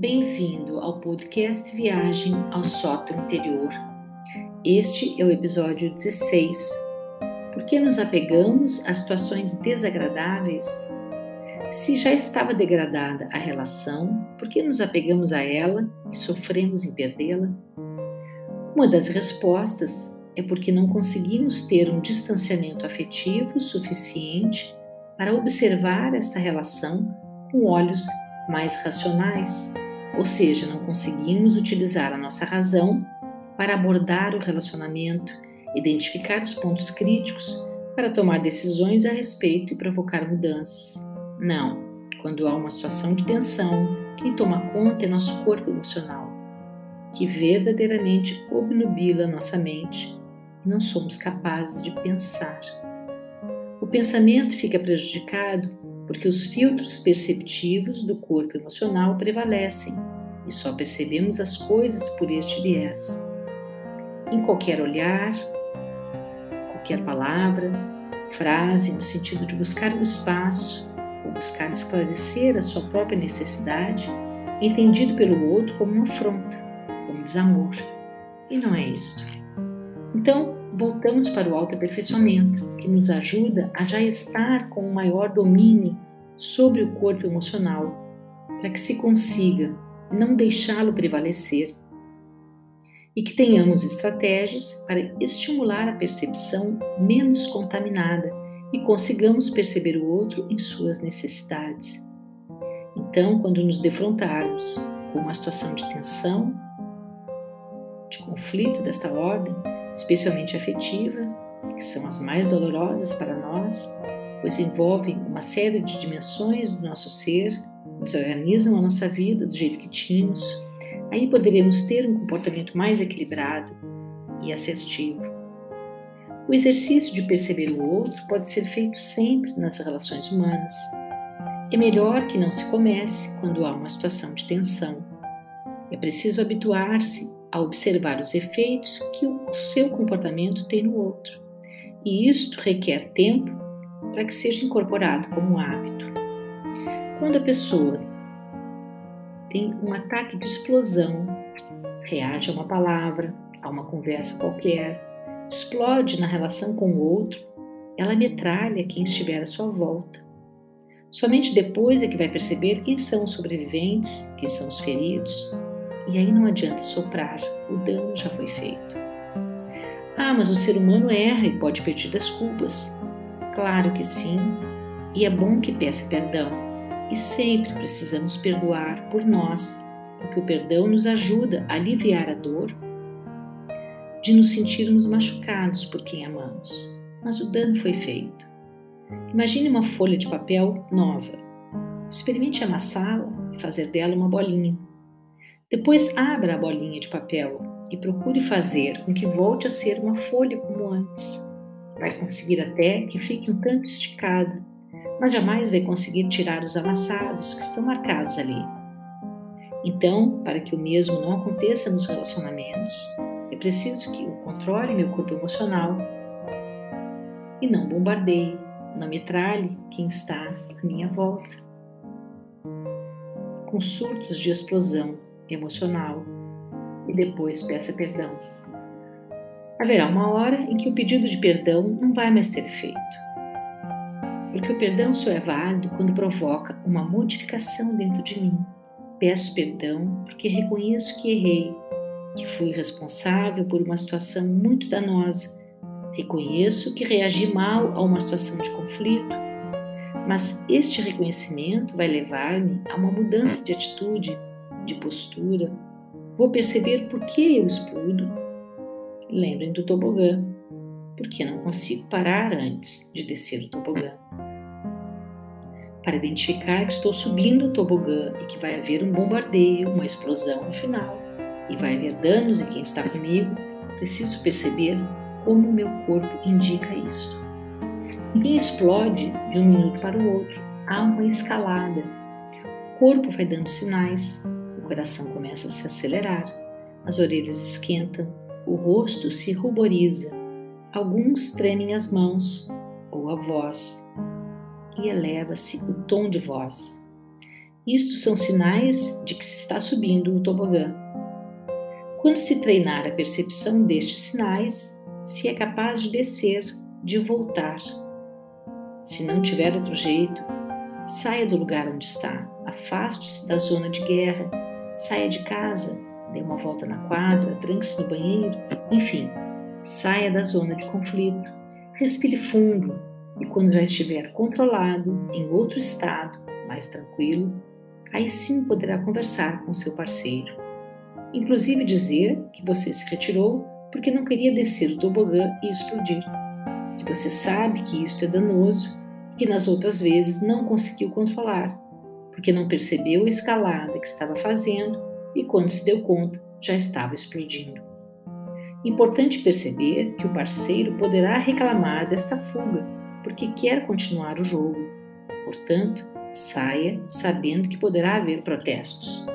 Bem-vindo ao podcast Viagem ao Sótão Interior. Este é o episódio 16. Por que nos apegamos a situações desagradáveis? Se já estava degradada a relação, por que nos apegamos a ela e sofremos em perdê-la? Uma das respostas é porque não conseguimos ter um distanciamento afetivo suficiente para observar esta relação com olhos mais racionais, ou seja, não conseguimos utilizar a nossa razão para abordar o relacionamento, identificar os pontos críticos para tomar decisões a respeito e provocar mudanças. Não, quando há uma situação de tensão, quem toma conta é nosso corpo emocional, que verdadeiramente obnubila nossa mente e não somos capazes de pensar. O pensamento fica prejudicado porque os filtros perceptivos do corpo emocional prevalecem e só percebemos as coisas por este viés. Em qualquer olhar, qualquer palavra, frase no sentido de buscar um espaço ou buscar esclarecer a sua própria necessidade, entendido pelo outro como uma afronta, como desamor. E não é isto. Então, voltamos para o autoaperfeiçoamento, que nos ajuda a já estar com um maior domínio sobre o corpo emocional, para que se consiga não deixá-lo prevalecer e que tenhamos estratégias para estimular a percepção menos contaminada e consigamos perceber o outro em suas necessidades. Então, quando nos defrontarmos com uma situação de tensão, de conflito desta ordem, especialmente afetiva, que são as mais dolorosas para nós, pois envolvem uma série de dimensões do nosso ser, desorganizam a nossa vida do jeito que tínhamos, aí poderemos ter um comportamento mais equilibrado e assertivo. O exercício de perceber o outro pode ser feito sempre nas relações humanas. É melhor que não se comece quando há uma situação de tensão. É preciso habituar-se a observar os efeitos que o seu comportamento tem no outro. E isto requer tempo para que seja incorporado como hábito. Quando a pessoa tem um ataque de explosão, reage a uma palavra, a uma conversa qualquer, explode na relação com o outro, ela metralha quem estiver à sua volta. Somente depois é que vai perceber quem são os sobreviventes, quem são os feridos, e aí não adianta soprar, o dano já foi feito. Ah, mas o ser humano erra e pode pedir desculpas. Claro que sim, e é bom que peça perdão. E sempre precisamos perdoar por nós, porque o perdão nos ajuda a aliviar a dor de nos sentirmos machucados por quem amamos. Mas o dano foi feito. Imagine uma folha de papel nova. Experimente amassá-la e fazer dela uma bolinha. Depois abra a bolinha de papel e procure fazer com que volte a ser uma folha como antes. Vai conseguir até que fique um tanto esticada, mas jamais vai conseguir tirar os amassados que estão marcados ali. Então, para que o mesmo não aconteça nos relacionamentos, é preciso que eu controle meu corpo emocional e não bombardeie, não metralhe quem está à minha volta. Com surtos de explosão emocional e depois peça perdão. Haverá uma hora em que o pedido de perdão não vai mais ter efeito. Porque o perdão só é válido quando provoca uma modificação dentro de mim. Peço perdão porque reconheço que errei, que fui responsável por uma situação muito danosa. Reconheço que reagi mal a uma situação de conflito. Mas este reconhecimento vai levar-me a uma mudança de atitude de postura, vou perceber por que eu explodo. Lembrem do tobogã, porque não consigo parar antes de descer o tobogã. Para identificar que estou subindo o tobogã e que vai haver um bombardeio, uma explosão no final, e vai haver danos em quem está comigo, preciso perceber como o meu corpo indica isto. Ninguém explode de um minuto para o outro, há uma escalada. O corpo vai dando sinais, coração começa a se acelerar, as orelhas esquentam, o rosto se ruboriza, alguns tremem as mãos ou a voz, e eleva-se o tom de voz. Isto são sinais de que se está subindo o tobogã. Quando se treinar a percepção destes sinais, se é capaz de descer, de voltar. Se não tiver outro jeito, saia do lugar onde está, afaste-se da zona de guerra, saia de casa, dê uma volta na quadra, tranque-se no banheiro, enfim, saia da zona de conflito, respire fundo e, quando já estiver controlado, em outro estado, mais tranquilo, aí sim poderá conversar com seu parceiro. Inclusive dizer que você se retirou porque não queria descer o tobogã e explodir. Que você sabe que isto é danoso e que nas outras vezes não conseguiu controlar, porque não percebeu a escalada que estava fazendo e quando se deu conta já estava explodindo. Importante perceber que o parceiro poderá reclamar desta fuga porque quer continuar o jogo. Portanto, saia sabendo que poderá haver protestos.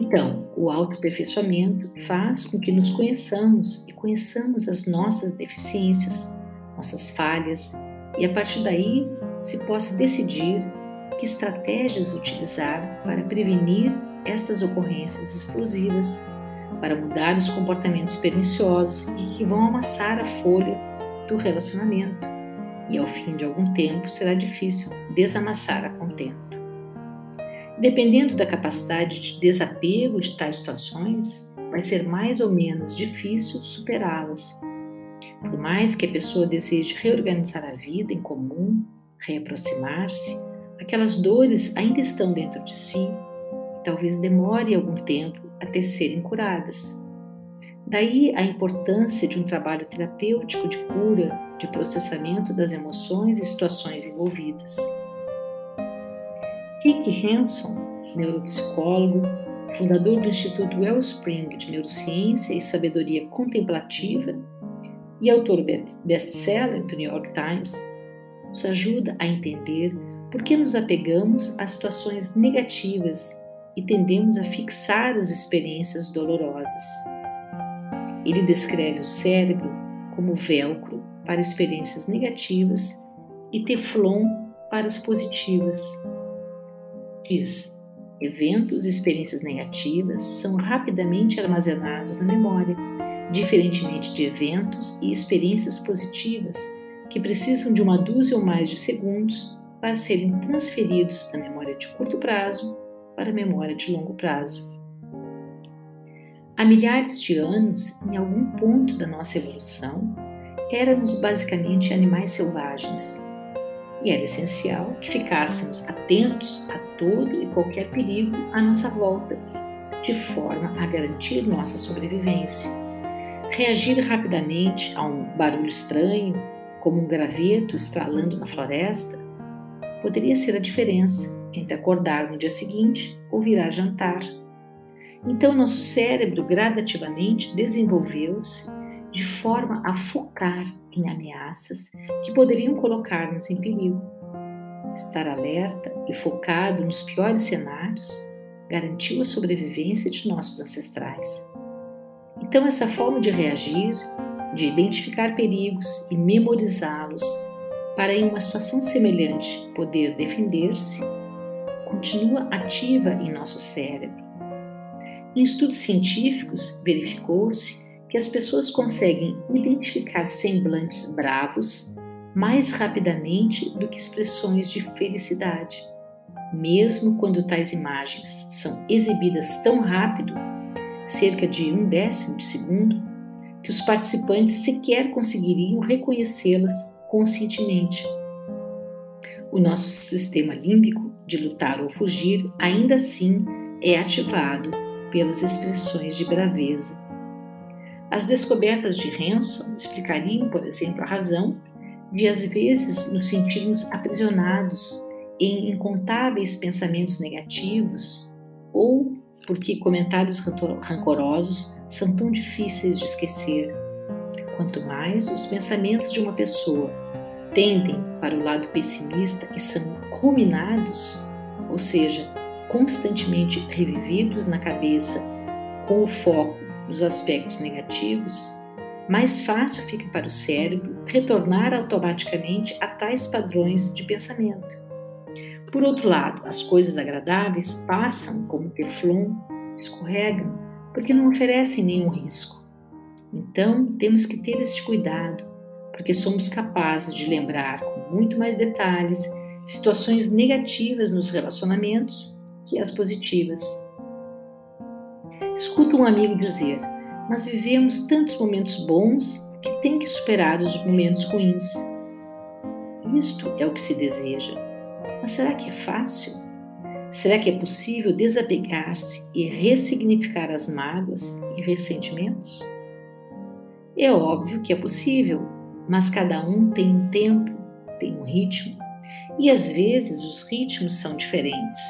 Então, o autoaperfeiçoamento faz com que nos conheçamos e conheçamos as nossas deficiências, nossas falhas, e a partir daí se possa decidir que estratégias utilizar para prevenir estas ocorrências explosivas, para mudar os comportamentos perniciosos e que vão amassar a folha do relacionamento e ao fim de algum tempo será difícil desamassar a contento. Dependendo da capacidade de desapego de tais situações, vai ser mais ou menos difícil superá-las. Por mais que a pessoa deseje reorganizar a vida em comum, reaproximar-se, aquelas dores ainda estão dentro de si e talvez demore algum tempo até serem curadas. Daí a importância de um trabalho terapêutico de cura, de processamento das emoções e situações envolvidas. Rick Hanson, neuropsicólogo, fundador do Instituto Wellspring de Neurociência e Sabedoria Contemplativa e autor best-seller do New York Times, nos ajuda a entender por que nos apegamos a situações negativas e tendemos a fixar as experiências dolorosas. Ele descreve o cérebro como velcro para experiências negativas e teflon para as positivas. Diz: eventos e experiências negativas são rapidamente armazenados na memória, diferentemente de eventos e experiências positivas que precisam de uma dúzia ou mais de segundos para serem transferidos da memória de curto prazo para a memória de longo prazo. Há milhares de anos, em algum ponto da nossa evolução, éramos basicamente animais selvagens. E era essencial que ficássemos atentos a todo e qualquer perigo à nossa volta, de forma a garantir nossa sobrevivência. Reagir rapidamente a um barulho estranho, como um graveto estralando na floresta, poderia ser a diferença entre acordar no dia seguinte ou virar jantar então, nosso cérebro gradativamente desenvolveu-se de forma a focar em ameaças que poderiam colocar-nos em perigo. Estar alerta e focado nos piores cenários garantiu a sobrevivência de nossos ancestrais. Então, essa forma de reagir, de identificar perigos e memorizá-los para, em uma situação semelhante, poder defender-se, continua ativa em nosso cérebro em estudos científicos, verificou-se que as pessoas conseguem identificar semblantes bravos mais rapidamente do que expressões de felicidade, mesmo quando tais imagens são exibidas tão rápido, cerca de um décimo de segundo, que os participantes sequer conseguiriam reconhecê-las conscientemente. O nosso sistema límbico de lutar ou fugir ainda assim é ativado pelas expressões de braveza. As descobertas de Hanson explicariam, por exemplo, a razão de às vezes nos sentirmos aprisionados em incontáveis pensamentos negativos ou porque comentários rancorosos são tão difíceis de esquecer. Quanto mais os pensamentos de uma pessoa tendem para o lado pessimista e são ruminados, ou seja, constantemente revividos na cabeça com o foco nos aspectos negativos, mais fácil fica para o cérebro retornar automaticamente a tais padrões de pensamento. Por outro lado, as coisas agradáveis passam como teflon, escorregam, porque não oferecem nenhum risco. Então, temos que ter esse cuidado, porque somos capazes de lembrar com muito mais detalhes situações negativas nos relacionamentos que as positivas. Escuto um amigo dizer: Mas vivemos tantos momentos bons que tem que superar os momentos ruins. Isto é o que se deseja. Mas será que é fácil? Será que é possível desapegar-se e ressignificar as mágoas e ressentimentos? É óbvio que é possível, mas cada um tem um tempo, tem um ritmo, e às vezes os ritmos são diferentes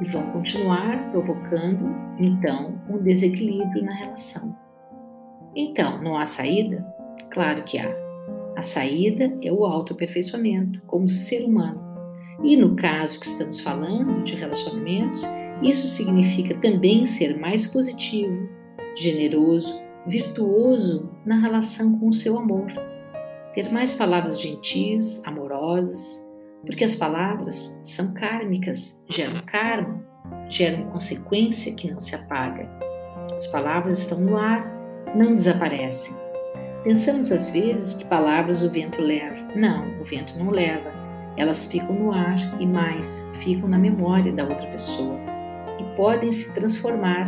e vão continuar provocando, então, um desequilíbrio na relação. Então, não há saída? Claro que há. A saída é o autoaperfeiçoamento como ser humano. E no caso que estamos falando de relacionamentos, isso significa também ser mais positivo, generoso, virtuoso na relação com o seu amor. Ter mais palavras gentis, amorosas, porque as palavras são kármicas, geram karma, geram consequência que não se apaga. As palavras estão no ar, não desaparecem. Pensamos às vezes que palavras o vento leva. Não, o vento não leva. Elas ficam no ar e mais, ficam na memória da outra pessoa e podem se transformar,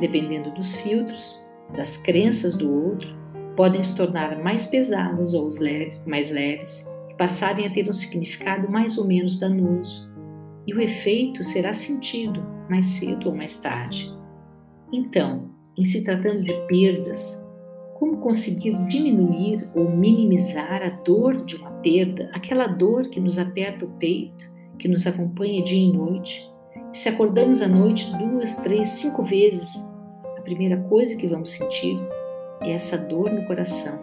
dependendo dos filtros, das crenças do outro, podem se tornar mais pesadas ou mais leves passarem a ter um significado mais ou menos danoso, e o efeito será sentido mais cedo ou mais tarde. Então, em se tratando de perdas, como conseguir diminuir ou minimizar a dor de uma perda, aquela dor que nos aperta o peito, que nos acompanha dia e noite? E se acordamos à noite duas, três, cinco vezes, a primeira coisa que vamos sentir é essa dor no coração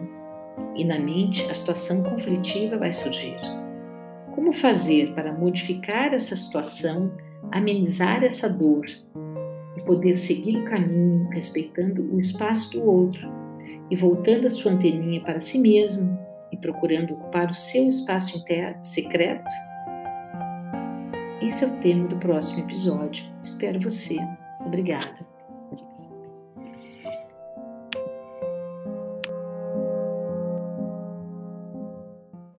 e na mente a situação conflitiva vai surgir. Como fazer para modificar essa situação, amenizar essa dor e poder seguir o caminho respeitando o espaço do outro e voltando a sua anteninha para si mesmo e procurando ocupar o seu espaço interno secreto? Esse é o tema do próximo episódio. Espero você. Obrigada.